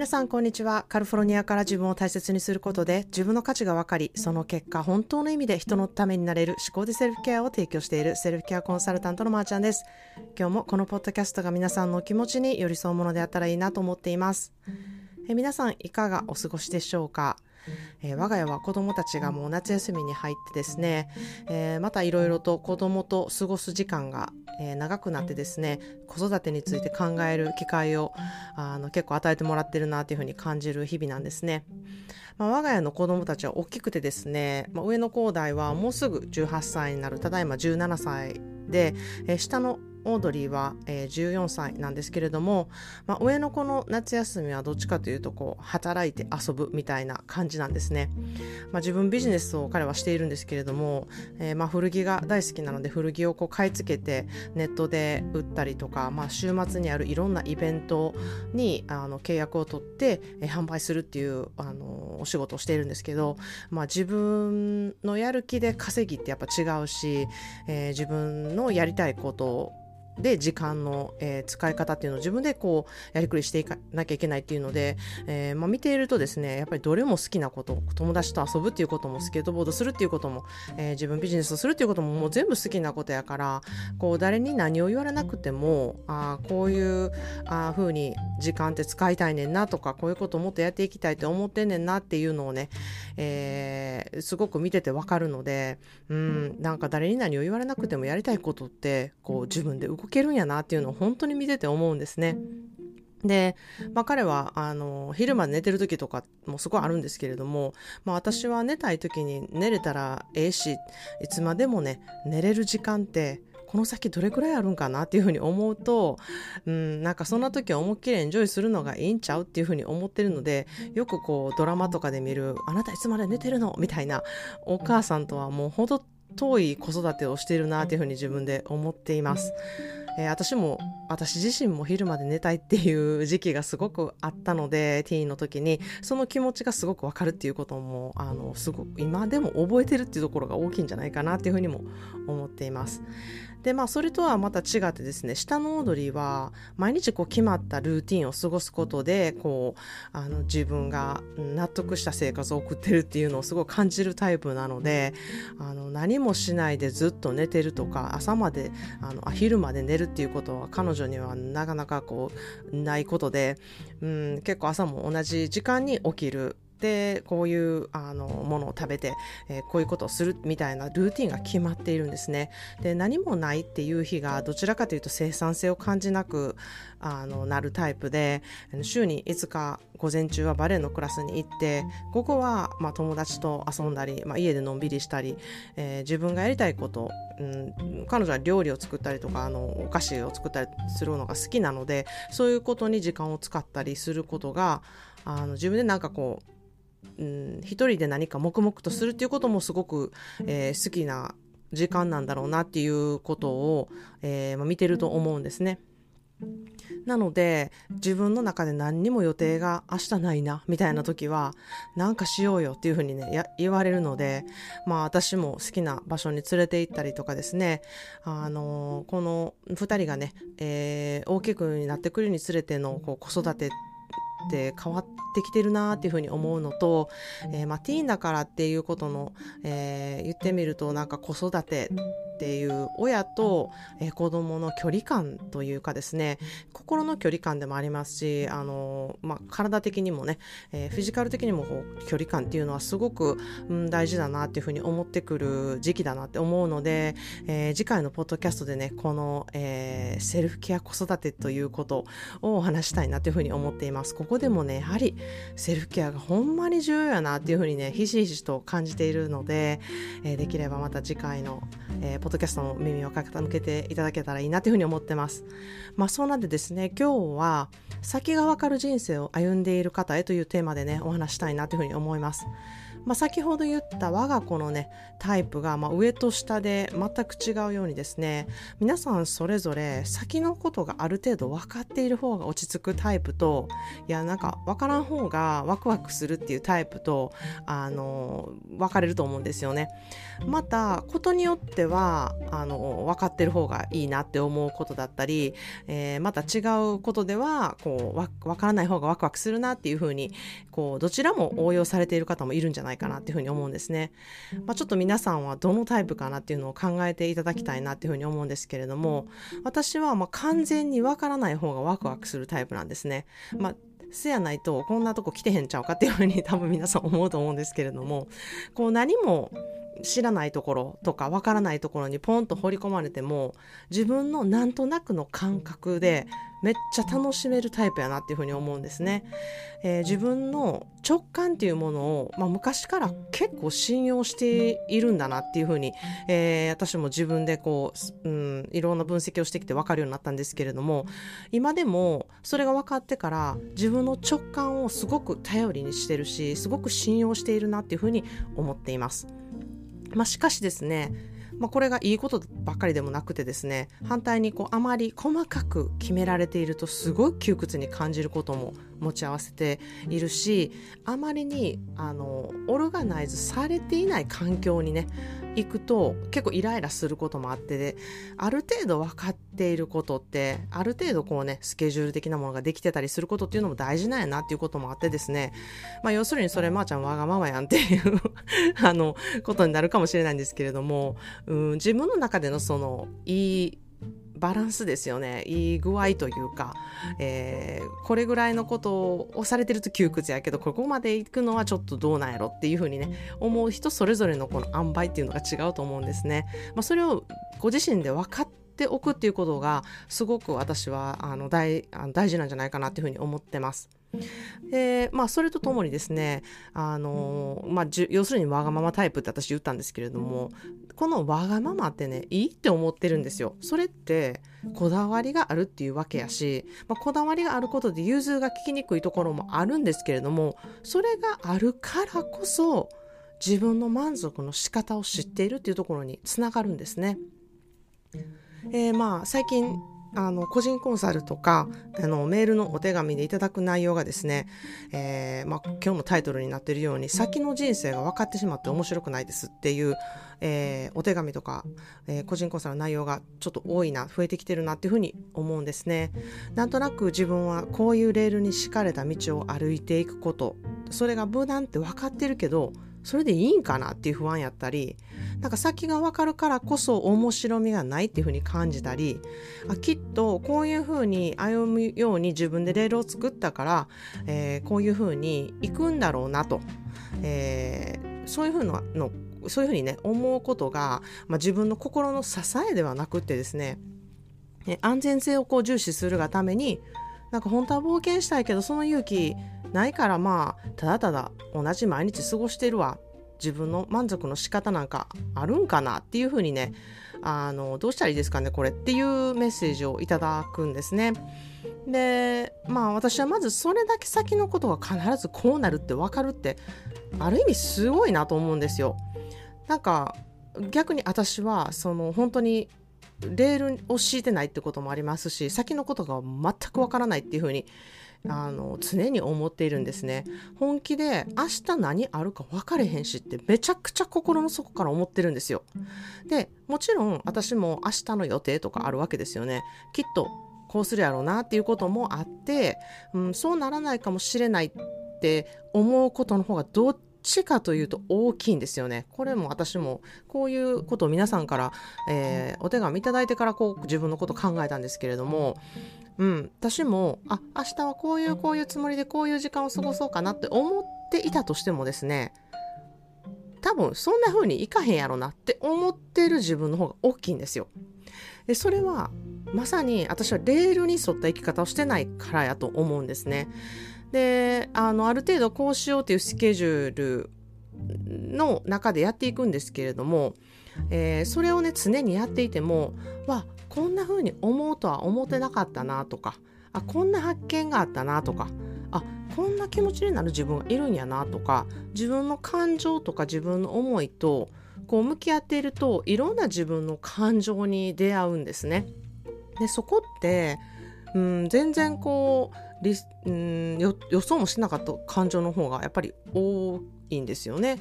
皆さんこんにちは。カルフォルニアから自分を大切にすることで自分の価値が分かりその結果本当の意味で人のためになれる思考でセルフケアを提供しているセルフケアコンサルタントのまーちゃんです。今日もこのポッドキャストが皆さんの気持ちに寄り添うものであったらいいなと思っています。え皆さんいかがお過ごしでしょうか？えー、我が家は子供たちがもう夏休みに入ってですね、えー、またいろいろと子供と過ごす時間が、えー、長くなってですね子育てについて考える機会をあの結構与えてもらってるなというふうに感じる日々なんですね。まあ、我が家の子供たちは大きくてですね、まあ、上の兄弟はもうすぐ18歳になるただいま17歳で、えー、下のオードリーは、えー、14歳なんですけれども、まあ、上の子の夏休みはどっちかというとこう働いて遊ぶみたいな感じなんですね、まあ、自分ビジネスを彼はしているんですけれども、えー、まあ古着が大好きなので古着をこう買い付けてネットで売ったりとか、まあ、週末にあるいろんなイベントにあの契約を取って、えー、販売するっていうあのお仕事をしているんですけど、まあ、自分のやる気で稼ぎってやっぱ違うし、えー、自分のやりたいことをで時間の、えー、使い方っていうのを自分でこうやりくりしていかなきゃいけないっていうので、えー、まあ、見ているとですねやっぱりどれも好きなこと友達と遊ぶっていうこともスケートボードするっていうことも、えー、自分ビジネスをするっていうことももう全部好きなことやからこう誰に何を言われなくてもあこういうあ風に時間って使いたいねんなとかこういうこともっとやっていきたいと思ってんねんなっていうのをね、えすごく見ててわかるのでうんなんか誰に何を言われなくてもやりたいことってこう自分で動けるんやなっていうのを本当に見てて思うんですね。で、まあ、彼はあの昼間寝てる時とかもすごいあるんですけれども、まあ、私は寝たい時に寝れたらええしいつまでもね寝れる時間ってこの先どれくらいあるんかなっていうふうに思うと、うん、なんかそんな時は思いっきりエンジョイするのがいいんちゃうっていうふうに思ってるのでよくこうドラマとかで見る「あなたいつまで寝てるの?」みたいなお母さんとはもうほど遠い子育てをしているなというふうに自分で思っています。えー、私も私自身も昼まで寝たいっていう時期がすごくあったのでティーンの時にその気持ちがすごくわかるっていうこともあのすごく今でも覚えてるっていうところが大きいんじゃないかなっていうふうにも思っています。でまあそれとはまた違ってですね下のオードリーは毎日こう決まったルーティンを過ごすことでこうあの自分が納得した生活を送ってるっていうのをすごい感じるタイプなのであの何もしないでずっと寝てるとか朝まであの昼まで寝るっていうことは彼女にはなかなかこうないことで、うん、結構朝も同じ時間に起きるでこういうあのものを食べて、えー、こういうことをするみたいなルーティンが決まっているんですね。で何もないっていう日がどちらかというと生産性を感じなくあのなるタイプで週に5日午前中はバレエのクラスに行って午後は、まあ、友達と遊んだり、まあ、家でのんびりしたり、えー、自分がやりたいこと、うん、彼女は料理を作ったりとかあのお菓子を作ったりするのが好きなのでそういうことに時間を使ったりすることがあの自分でなんかこううん、一人で何か黙々とするっていうこともすごく、えー、好きな時間なんだろうなっていうことを、えーまあ、見てると思うんですね。なので自分の中で何にも予定が明日ないなみたいな時は何かしようよっていうふうにね言われるのでまあ私も好きな場所に連れて行ったりとかですねあのこの2人がね、えー、大きくなってくるにつれてのこう子育てって変わってきてるなっていうふうに思うのと、えー、まあ、ティーンだからっていうことの、えー、言ってみるとなんか子育てっていう親と、えー、子供の距離感というかですね心の距離感でもありますしあの、まあ、体的にもね、えー、フィジカル的にもこう距離感っていうのはすごく、うん、大事だなっていうふうに思ってくる時期だなって思うので、えー、次回のポッドキャストでねこの、えー、セルフケア子育てということをお話したいなというふうに思っています。こでもねやはりセルフケアがほんまに重要やなっていうふうにねひしひしと感じているので、えー、できればまた次回の、えー、ポッドキャストの耳を傾けていただけたらいいなというふうに思ってます。まあそうなんでですね今日は先がわかる人生を歩んでいる方へというテーマでねお話したいなというふうに思います。まあ、先ほど言った我が子のねタイプが、まあ、上と下で全く違うようにですね皆さんそれぞれ先のことがある程度分かっている方が落ち着くタイプといやなんか分からん方がワクワクするっていうタイプとあの分かれると思うんですよね。またことによってはあの分かってる方がいいなって思うことだったり、えー、また違うことではこう分からない方がワクワクするなっていうふうにこうどちらも応用されている方もいるんじゃないないかなっていうふうに思うんですね。まあ、ちょっと皆さんはどのタイプかなっていうのを考えていただきたいなっていうふうに思うんですけれども私はま完全にわからない方がワクワクするタイプなんですね。まあせやないとこんなとこ来てへんちゃうかっていうふうに多分皆さん思うと思うんですけれどもこう何も知らないところとかわからないところにポンと放り込まれても自分のなんとなくの感覚でめっちゃ楽しめるタイプやなっていうふうに思うんですね。えー、自分の直感っていうものを、まあ、昔から結構信用しているんだなっていうふうに、えー、私も自分でこう、うん、いろんな分析をしてきて分かるようになったんですけれども今でもそれが分かってから自分の直感をすごく頼りにしてるしすごく信用しているなっていうふうに思っています。まあ、しかしですね、まあ、これがいいことばっかりでもなくてですね反対にこうあまり細かく決められているとすごい窮屈に感じることも持ち合わせているしあまりにあのオルガナイズされていない環境にね行くと結構イライラすることもあってである程度分かっていることってある程度こうねスケジュール的なものができてたりすることっていうのも大事なんやなっていうこともあってですねまあ要するにそれまーちゃんわがままやんっていうあのことになるかもしれないんですけれどもうん自分の中でのそのいいバランスですよねいい具合というか、えー、これぐらいのことをされてると窮屈やけどここまで行くのはちょっとどうなんやろっていうふうにね思う人それぞれのこの塩梅っていうのが違うと思うんですね。まあ、それをご自身で分かっておくっていうことがすごく私はあの大あの大事なんじゃないかなっていうふうに思ってます。でまあそれとともにですねあの、まあ、要するにわがままタイプって私言ったんですけれどもこのわがままってねいいって思ってるんですよ。それってこだわりがあるっていうわけやし、まあ、こだわりがあることで融通が利きにくいところもあるんですけれどもそれがあるからこそ自分の満足の仕方を知っているっていうところにつながるんですね。えー、まあ最近あの個人コンサルとかあのメールのお手紙でいただく内容がですね、えーまあ、今日のタイトルになっているように先の人生が分かってしまって面白くないですっていう、えー、お手紙とか、えー、個人コンサルの内容がちょっと多いな増えてきてるなっていうふうに思うんですね。なんとなく自分はこういうレールに敷かれた道を歩いていくことそれが無難って分かってるけどそれでいいんかなっていう不安やったりなんか先が分かるからこそ面白みがないっていうふうに感じたりあきっとこういうふうに歩むように自分でレールを作ったから、えー、こういうふうに行くんだろうなと、えー、そういうふうなのそういうふうにね思うことが、まあ、自分の心の支えではなくってですね安全性をこう重視するがためになんか本当は冒険したいけどその勇気ないからまあただただ同じ毎日過ごしてるわ自分の満足の仕方なんかあるんかなっていうふうにねあのどうしたらいいですかねこれっていうメッセージをいただくんですね。でまあ私はまずそれだけ先のことが必ずこうなるって分かるってある意味すごいなと思うんですよ。なんか逆に私はその本当にレールを敷いてないってこともありますし先のことが全くわからないっていうふうにあの常に思っているんですね。本気で明日何あるか分かれへんしってめちゃくちゃ心の底から思ってるんですよ。でもちろん私も明日の予定とかあるわけですよね。きっとこうするやろうなっていうこともあって、うん、そうならないかもしれないって思うことの方がどっちかというと大きいんですよね。これも私もこういうことを皆さんから、えー、お手紙いただいてからこう自分のこと考えたんですけれども、うん、私もあ明日はこういうこういうつもりでこういう時間を過ごそうかなって思っていたとしてもですね多分そんな風にいかへんやろなって思ってる自分の方が大きいんですよ。でそれはまさに私はレールに沿った生き方をしてないからやと思うんですね。であのある程度こうしようというスケジュールの中でやっていくんですけれども、えー、それをね常にやっていてもわこんな風に思うとは思ってなかったなとかあこんな発見があったなとかあこんな気持ちになる自分がいるんやなとか自分の感情とか自分の思いとこう向き合っているといろんな自分の感情に出会うんですね。でそこって、うん、全然こう、うん、予想もしなかった感情の方がやっぱり多いんですよね。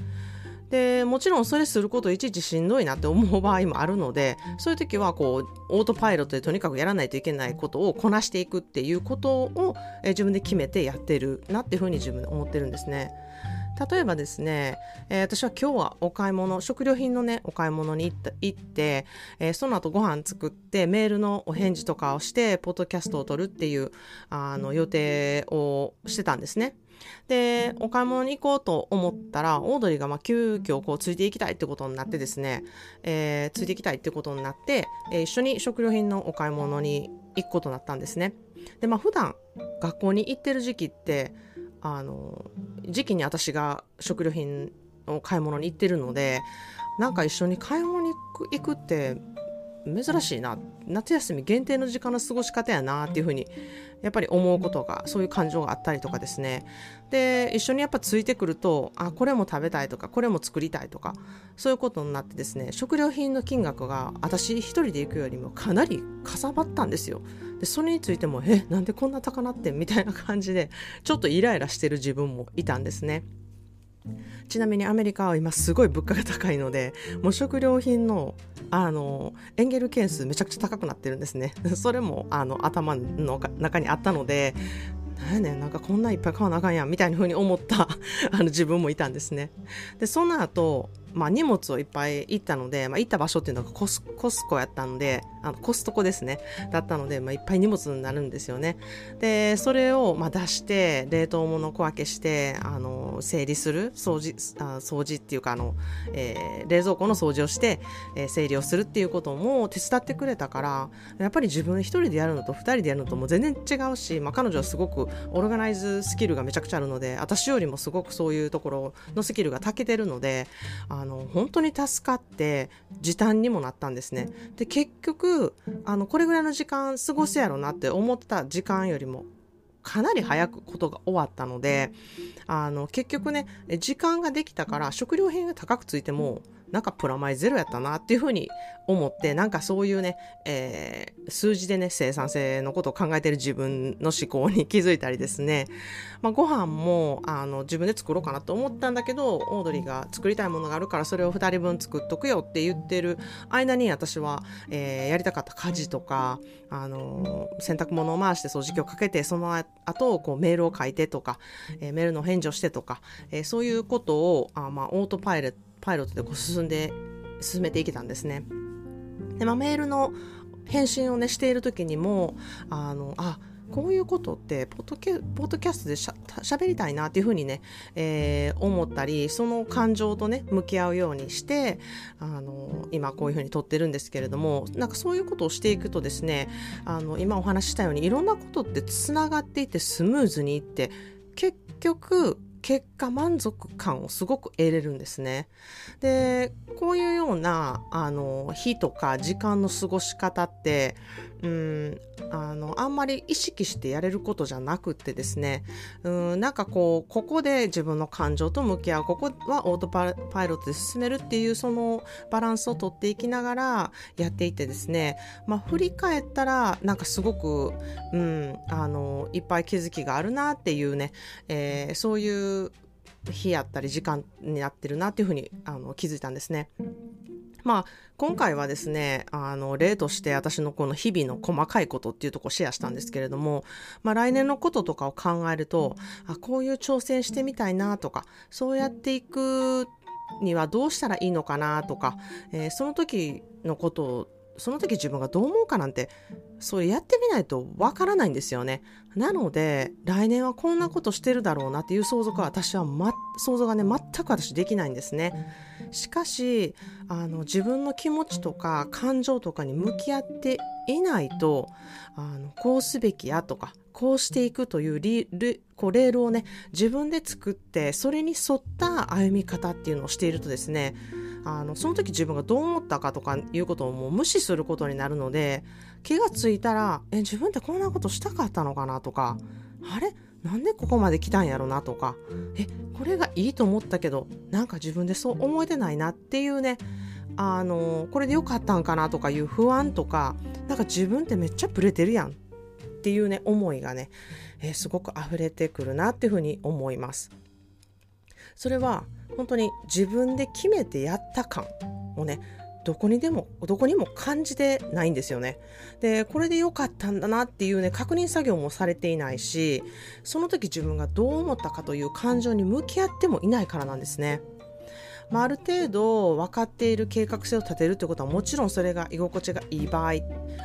でもちろんそれすることいちいちしんどいなって思う場合もあるのでそういう時はこうオートパイロットでとにかくやらないといけないことをこなしていくっていうことを、え自分で決めてやってるなっていうふうに自分で思ってるんですね。例えばですね、えー、私は今日はお買い物食料品のねお買い物に行った行って、えー、その後ご飯作ってメールのお返事とかをしてポッドキャストを撮るっていうあの予定をしてたんですね。で、お買い物に行こうと思ったら、オードリーがまあ急遽こうついていきたいってことになってですね、えー、ついていきたいってことになって、えー、一緒に食料品のお買い物に行くことになったんですね。で、まあ普段学校に行ってる時期って、あの、時期に私が食料品を買い物に行ってるので、なんか一緒に買い物に行くって珍しいな。夏休み限定の時間の過ごし方やなっていうふうにやっぱり思うことがそういう感情があったりとかですね。で一緒にやっぱついてくるとあこれも食べたいとかこれも作りたいとかそういうことになってですね食料品の金額が私一人で行くよりもかなりかさばったんですよ。でそれについてもえなんでこんな高なってん？みたいな感じでちょっとイライラしてる自分もいたんですね。ちなみにアメリカは今すごい物価が高いのでもう食料品のあのエンゲル係数めちゃくちゃ高くなってるんですね。それもあの頭の中にあったのでなんやねんなんかこんないっぱい買わなあかんやんみたいな風に思った あの自分もいたんですね。でその後まあ、荷物をいっぱい行ったので、まあ、行った場所っていうのがコスコスコやったのであのコストコですね。だったので、まあ、いっぱい荷物になるんですよね。でそれをまあ出して冷凍物小分けしてあの整理する掃除あ掃除っていうかあの、えー、冷蔵庫の掃除をして、えー、整理をするっていうことも手伝ってくれたからやっぱり自分一人でやるのと二人でやるのとも全然違うし、まあ、彼女はすごくオルガナイズスキルがめちゃくちゃあるので私よりもすごくそういうところのスキルが長けてるのでああの本当に助かって時短にもなったんですね。で結局あのこれぐらいの時間過ごすやろなって思った時間よりもかなり早くことが終わったのであの結局ね時間ができたから食料品が高くついてもなんかプラマイゼロやったなっていうふうに思って、なんかそういうね、えー、数字でね、生産性のことを考えてる自分の思考に気づいたりですね、まあ、ご飯もあの自分で作ろうかなと思ったんだけど、オードリーが作りたいものがあるからそれを2人分作っとくよって言ってる間に私は、えー、やりたかった家事とか、あの洗濯物を回して掃除機をかけて、その後こうメールを書いてとか、えー、メールの返事をしてとか、えー、そういうことをあ、まあ、オートパイロットパイロットでこう進んで進めていけたんですね。で、まあ、メールの返信をねしている時にもあのあこういうことってポッドキャストでしゃ喋りたいなっていうふうにね、えー、思ったりその感情とね向き合うようにしてあの今こういうふうに撮ってるんですけれどもなんかそういうことをしていくとですねあの今お話ししたようにいろんなことってつながっていってスムーズにいって結局結果満足感をすごく得れるんですね。でこういうようなあの日とか時間の過ごし方ってうん。あのあんまり意識してやれることじゃなくてですね。うんなんかこうここで自分の感情と向き合う。ここはオートパイロットで進めるっていうそのバランスをとっていきながらやっていてですね、まあ、振り返ったらなんかすごく、うん、あのいっぱい気づきがあるなっていうね、えー、そういう日やったり時間になってるなっていうふうにあの気づいたんですね。まあ、今回はですね、あの、例として私のこの日々の細かいことっていうとこをシェアしたんですけれども、まあ来年のこととかを考えると、あ、こういう挑戦してみたいなとか、そうやっていくにはどうしたらいいのかなとか、えー、その時のことをその時自分がどう思うかなんて、それやってみないとわからないんですよね。なので、来年はこんなことしてるだろうなっていう想像が私は、ま、想像がね、全く私できないんですね。しかし、あの、自分の気持ちとか感情とかに向き合っていないとあのこうすべきやとかこうしていくというリルこうレールをね自分で作ってそれに沿った歩み方っていうのをしているとですねあのその時自分がどう思ったかとかいうことをもう無視することになるので気がついたらえ自分ってこんなことしたかったのかなとかあれ？なんでここまで来たんやろなとかえこれがいいと思ったけどなんか自分でそう思えてないなっていうねあのこれでよかったんかなとかいう不安とかなんか自分ってめっちゃブレてるやんっていうね思いがね、えー、すごく溢れてくるなっていうふうに思います。それは本当に自分で決めてやった感をねどこにでもどこにも感じてないんですよね。でこれで良かったんだなっていうね確認作業もされていないしその時自分がどう思ったかという感情に向き合ってもいないからなんですね。まあ、ある程度分かっている計画性を立てるということはもちろんそれが居心地がいい場合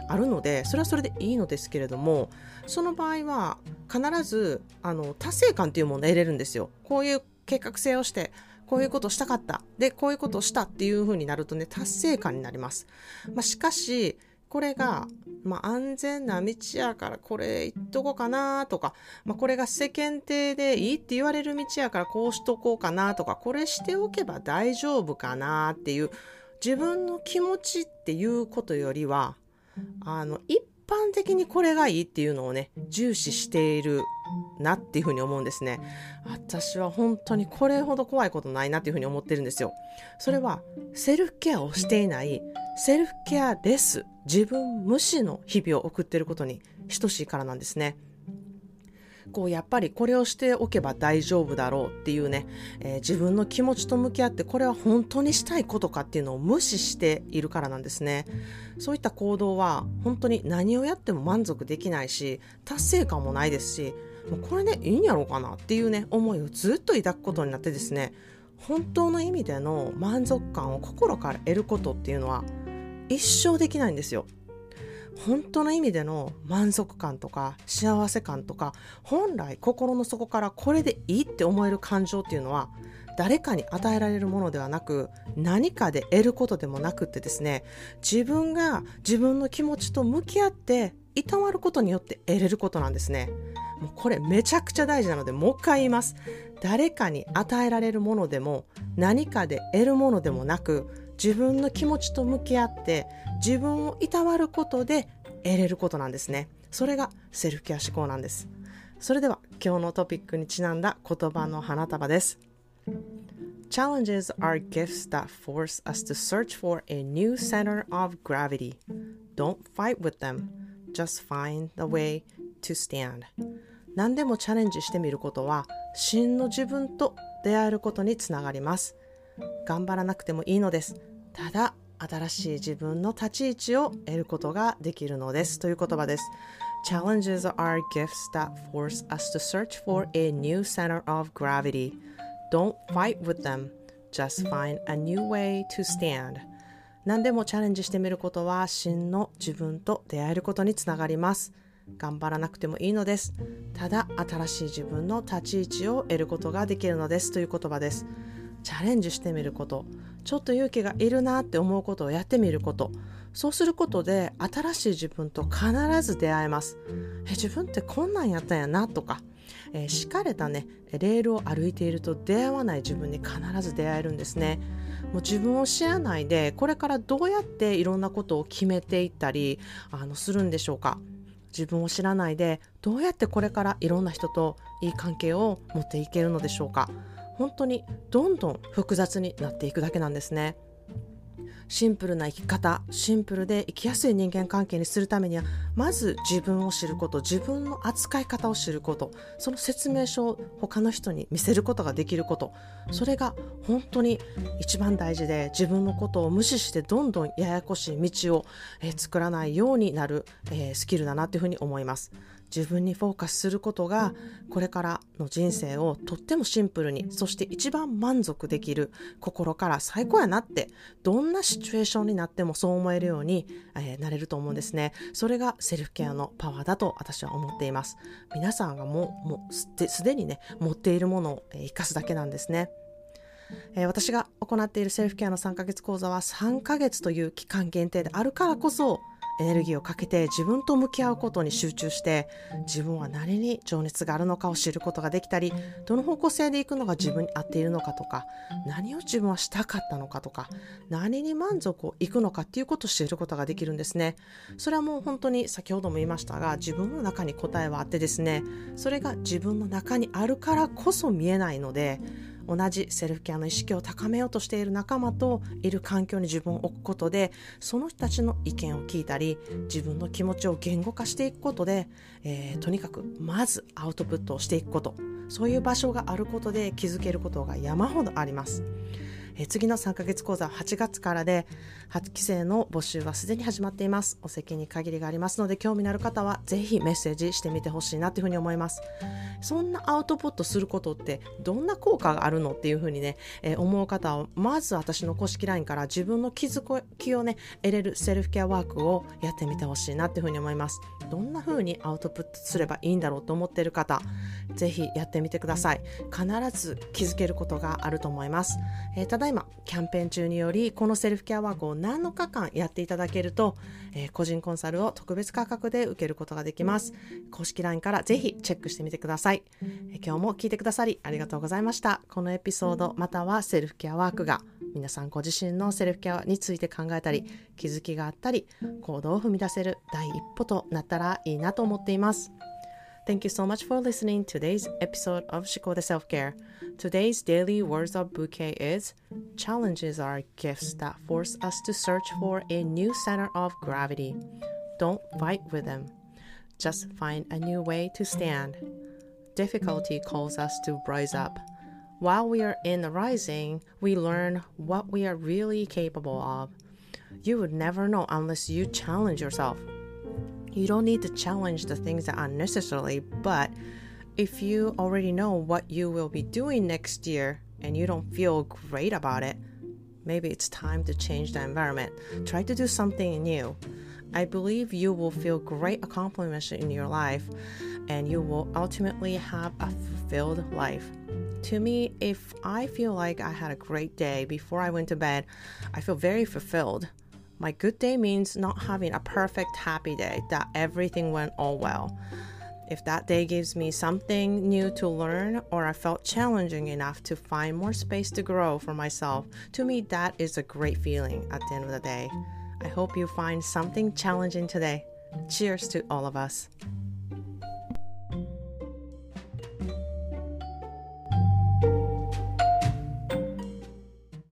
あるのでそれはそれでいいのですけれどもその場合は必ずあの達成感というものを得れるんですよ。こういう計画性をしてこういうことしたかったでこういうことをしたっていう風になるとね達成感になります。まあ、しかしこれが、まあ、安全な道やからこれ行っとこうかなとか、まあ、これが世間体でいいって言われる道やからこうしとこうかなとかこれしておけば大丈夫かなっていう自分の気持ちっていうことよりはあの一般的にこれがいいっていうのをね重視しているなっていうふうに思うんですね。私は本当にこれほど怖いことないなっていうふうに思ってるんですよ。それはセルフケアをしていないセルフケアレス自分無視の日々を送っていることに等しいからなんですね。こうやっぱりこれをしておけば大丈夫だろうっていうね、えー、自分の気持ちと向き合ってこれは本当にしたいことかっていうのを無視しているからなんですね。そういった行動は本当に何をやっても満足できないし達成感もないですしもうこれでいいんやろうかなっていうね思いをずっと抱くことになってですね本当の意味での満足感を心から得ることっていうのは一生できないんですよ。本当の意味での満足感とか幸せ感とか本来心の底からこれでいいって思える感情っていうのは誰かに与えられるものではなく何かで得ることでもなくってですね自分が自分の気持ちと向き合っていたわることによって得れることなんですねもうこれめちゃくちゃ大事なのでもう一回言います誰かに与えられるものでも何かで得るものでもなく自分の気持ちと向き合って自分をいたわることで得れることなんですねそれがセルフケア思考なんですそれでは今日のトピックにちなんだ言葉の花束です Challenges are gifts that force us to search for a new center of gravity. Don't fight with them. Just find the way to stand. 何でもチャレンジしてみることは真の自分と出会えることにつながります。頑張らなくてもいいのです。ただ、新しい自分の立ち位置を得ることができるのです。という言葉です。Challenges are gifts that force us to search for a new center of gravity. Don't fight with them. Just find a new way to stand. 何でもチャレンジしてみることは真の自分と出会えることにつながります。頑張らなくてもいいのです。ただ新しい自分の立ち位置を得ることができるのですという言葉です。チャレンジしてみること。ちょっと勇気がいるなって思うことをやってみること。そうすることで新しい自分と必ず出会えます。え自分ってこんなんやったんやなとか。えー、敷かれたね。レールを歩いていると出会わない自分に必ず出会えるんですね。もう自分を知らないでこれからどうやっていろんなことを決めていったりあのするんでしょうか。自分を知らないでどうやってこれからいろんな人といい関係を持っていけるのでしょうか本当にどんどん複雑になっていくだけなんですね。シンプルな生き方シンプルで生きやすい人間関係にするためにはまず自分を知ること自分の扱い方を知ることその説明書を他の人に見せることができることそれが本当に一番大事で自分のことを無視してどんどんややこしい道を、え、作らないようになる、え、スキルだなというふうに思います。自分にフォーカスすることがこれからの人生をとってもシンプルにそして一番満足できる心から最高やなってどんなシチュエーションになってもそう思えるように、えー、なれると思うんですね。それがセルフケアのパワーだと私は思っています。皆さんがもうもうすでにね持っているものを生かすだけなんですね。えー、私が行っているセルフケアの3ヶ月講座は3ヶ月という期間限定であるからこそエネルギーをかけて自分と向き合うことに集中して自分は何に情熱があるのかを知ることができたりどの方向性でいくのが自分に合っているのかとか何を自分はしたかったのかとか何に満足をいくのかっていうことを知ることができるんですね。それはもう本当に先ほども言いましたが自分の中に答えはあってですねそれが自分の中にあるからこそ見えないので同じセルフケアの意識を高めようとしている仲間といる環境に自分を置くことでその人たちの意見を聞いたり自分の気持ちを言語化していくことで、えー、とにかくまずアウトプットをしていくことそういう場所があることで気づけることが山ほどあります。え次の3ヶ月講座は8月からで8期生の募集はすでに始まっています。お席に限りがありますので興味のある方はぜひメッセージしてみてほしいなというふうに思います。そんなアウトプットすることってどんな効果があるのっていうふうにね、えー、思う方はまず私の公式 LINE から自分の気づきをね得れるセルフケアワークをやってみてほしいなっていうふうに思います。どんなふうにアウトプットすればいいんだろうと思っている方ぜひやってみてください。必ず気づけることがあると思います、えー、だいまキャンペーン中によりこのセルフケアワークを7日間やっていただけると、えー、個人コンサルを特別価格で受けることができます。公式 LINE からぜひチェックしてみてください、えー、今日も聞いてくださりありがとうございました。このエピソードまたはセルフケアワークが皆さんご自身のセルフケアについて考えたり気づきがあったり行動を踏み出せる第一歩となったらいいなと思っています。Thank you so much for listening to today's episode of Shikode Self Care. Today's daily words of bouquet is Challenges are gifts that force us to search for a new center of gravity. Don't fight with them. Just find a new way to stand. Difficulty calls us to rise up. While we are in the rising, we learn what we are really capable of. You would never know unless you challenge yourself. You don't need to challenge the things that unnecessarily, but if you already know what you will be doing next year and you don't feel great about it, maybe it's time to change the environment. Try to do something new. I believe you will feel great accomplishments in your life and you will ultimately have a fulfilled life. To me, if I feel like I had a great day before I went to bed, I feel very fulfilled. My good day means not having a perfect happy day, that everything went all well. If that day gives me something new to learn or I felt challenging enough to find more space to grow for myself, to me, that is a great feeling at the end of the day. I hope you find something challenging today. Cheers to all of us.